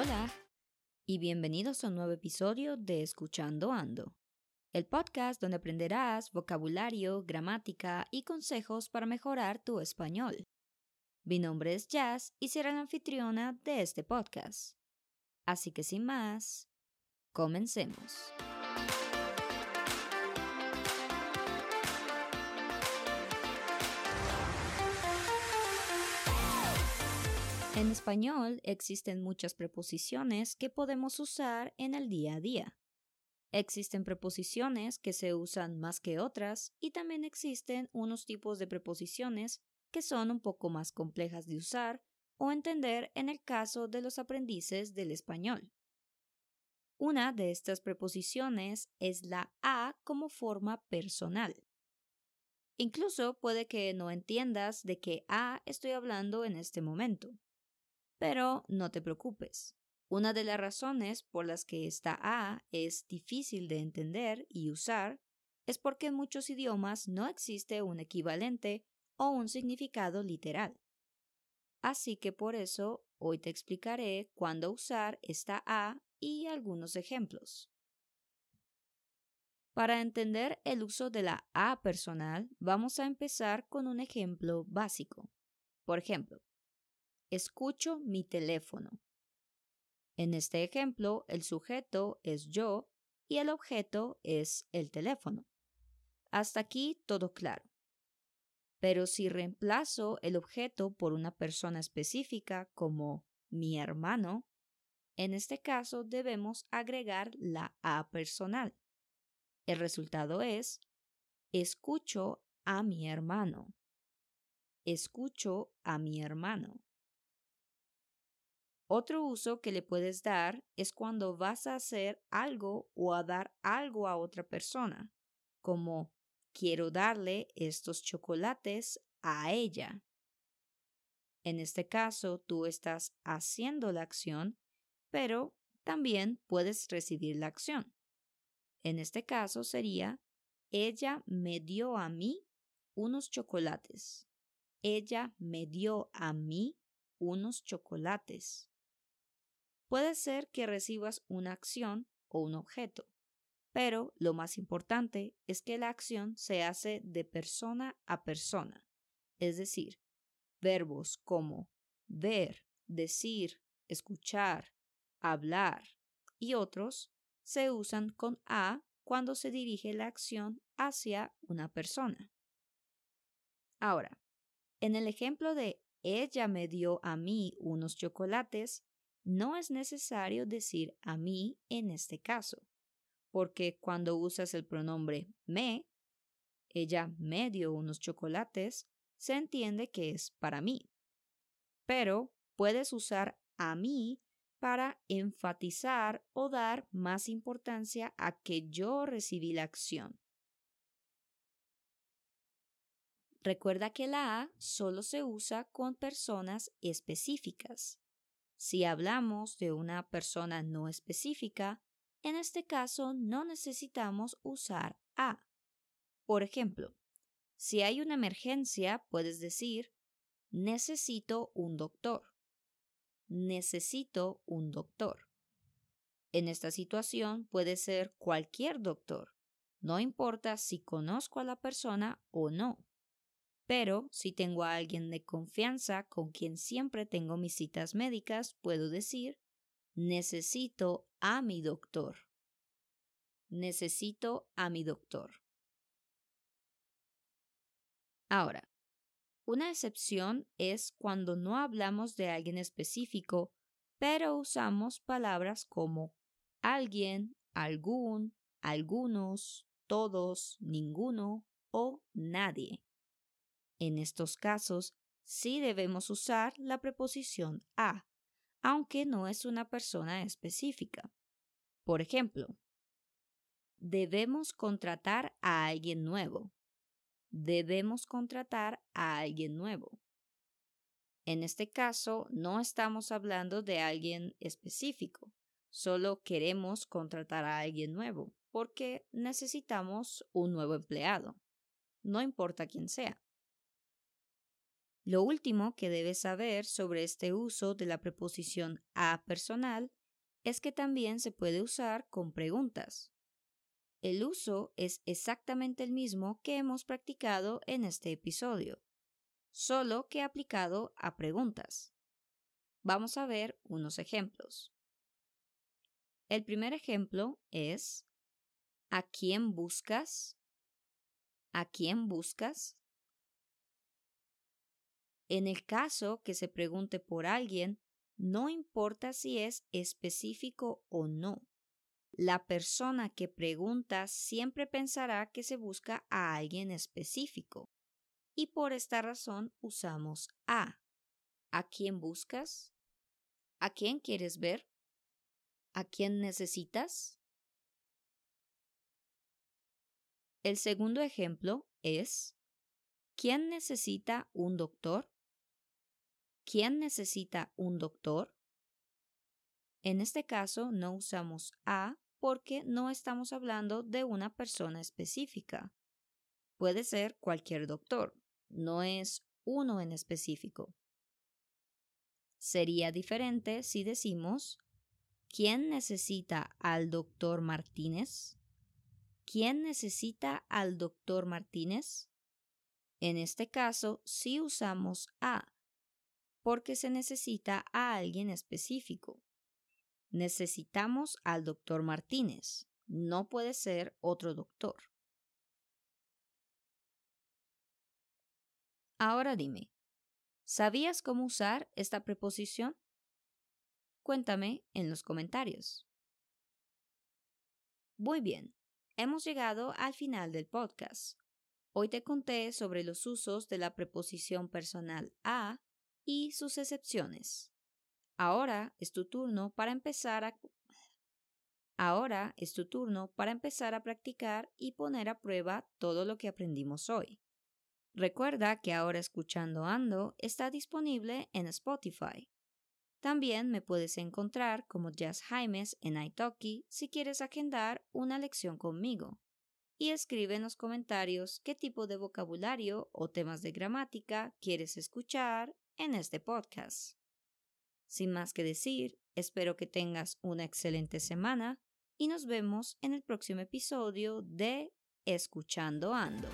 Hola y bienvenidos a un nuevo episodio de Escuchando Ando, el podcast donde aprenderás vocabulario, gramática y consejos para mejorar tu español. Mi nombre es Jazz y seré la anfitriona de este podcast. Así que sin más, comencemos. En español existen muchas preposiciones que podemos usar en el día a día. Existen preposiciones que se usan más que otras y también existen unos tipos de preposiciones que son un poco más complejas de usar o entender en el caso de los aprendices del español. Una de estas preposiciones es la a como forma personal. Incluso puede que no entiendas de qué a estoy hablando en este momento. Pero no te preocupes. Una de las razones por las que esta A es difícil de entender y usar es porque en muchos idiomas no existe un equivalente o un significado literal. Así que por eso hoy te explicaré cuándo usar esta A y algunos ejemplos. Para entender el uso de la A personal, vamos a empezar con un ejemplo básico. Por ejemplo, escucho mi teléfono. En este ejemplo, el sujeto es yo y el objeto es el teléfono. Hasta aquí todo claro. Pero si reemplazo el objeto por una persona específica como mi hermano, en este caso debemos agregar la A personal. El resultado es escucho a mi hermano. Escucho a mi hermano. Otro uso que le puedes dar es cuando vas a hacer algo o a dar algo a otra persona, como quiero darle estos chocolates a ella. En este caso, tú estás haciendo la acción, pero también puedes recibir la acción. En este caso sería, ella me dio a mí unos chocolates. Ella me dio a mí unos chocolates. Puede ser que recibas una acción o un objeto, pero lo más importante es que la acción se hace de persona a persona, es decir, verbos como ver, decir, escuchar, hablar y otros se usan con a cuando se dirige la acción hacia una persona. Ahora, en el ejemplo de ella me dio a mí unos chocolates, no es necesario decir a mí en este caso, porque cuando usas el pronombre me, ella me dio unos chocolates, se entiende que es para mí. Pero puedes usar a mí para enfatizar o dar más importancia a que yo recibí la acción. Recuerda que la A solo se usa con personas específicas. Si hablamos de una persona no específica, en este caso no necesitamos usar a. Por ejemplo, si hay una emergencia, puedes decir necesito un doctor. Necesito un doctor. En esta situación puede ser cualquier doctor, no importa si conozco a la persona o no. Pero si tengo a alguien de confianza con quien siempre tengo mis citas médicas, puedo decir, necesito a mi doctor. Necesito a mi doctor. Ahora, una excepción es cuando no hablamos de alguien específico, pero usamos palabras como alguien, algún, algunos, todos, ninguno o nadie. En estos casos, sí debemos usar la preposición a, aunque no es una persona específica. Por ejemplo, debemos contratar a alguien nuevo. Debemos contratar a alguien nuevo. En este caso, no estamos hablando de alguien específico, solo queremos contratar a alguien nuevo porque necesitamos un nuevo empleado, no importa quién sea. Lo último que debes saber sobre este uso de la preposición a personal es que también se puede usar con preguntas. El uso es exactamente el mismo que hemos practicado en este episodio, solo que aplicado a preguntas. Vamos a ver unos ejemplos. El primer ejemplo es ¿A quién buscas? ¿A quién buscas? En el caso que se pregunte por alguien, no importa si es específico o no. La persona que pregunta siempre pensará que se busca a alguien específico. Y por esta razón usamos a. ¿A quién buscas? ¿A quién quieres ver? ¿A quién necesitas? El segundo ejemplo es ¿Quién necesita un doctor? ¿Quién necesita un doctor? En este caso no usamos a porque no estamos hablando de una persona específica. Puede ser cualquier doctor, no es uno en específico. Sería diferente si decimos ¿Quién necesita al doctor Martínez? ¿Quién necesita al doctor Martínez? En este caso, sí usamos a, porque se necesita a alguien específico. Necesitamos al doctor Martínez, no puede ser otro doctor. Ahora dime, ¿sabías cómo usar esta preposición? Cuéntame en los comentarios. Muy bien, hemos llegado al final del podcast. Hoy te conté sobre los usos de la preposición personal a y sus excepciones. Ahora es tu turno para empezar a Ahora es tu turno para empezar a practicar y poner a prueba todo lo que aprendimos hoy. Recuerda que ahora escuchando Ando está disponible en Spotify. También me puedes encontrar como Jazz Jaimes en Italki si quieres agendar una lección conmigo. Y escribe en los comentarios qué tipo de vocabulario o temas de gramática quieres escuchar en este podcast. Sin más que decir, espero que tengas una excelente semana y nos vemos en el próximo episodio de Escuchando Ando.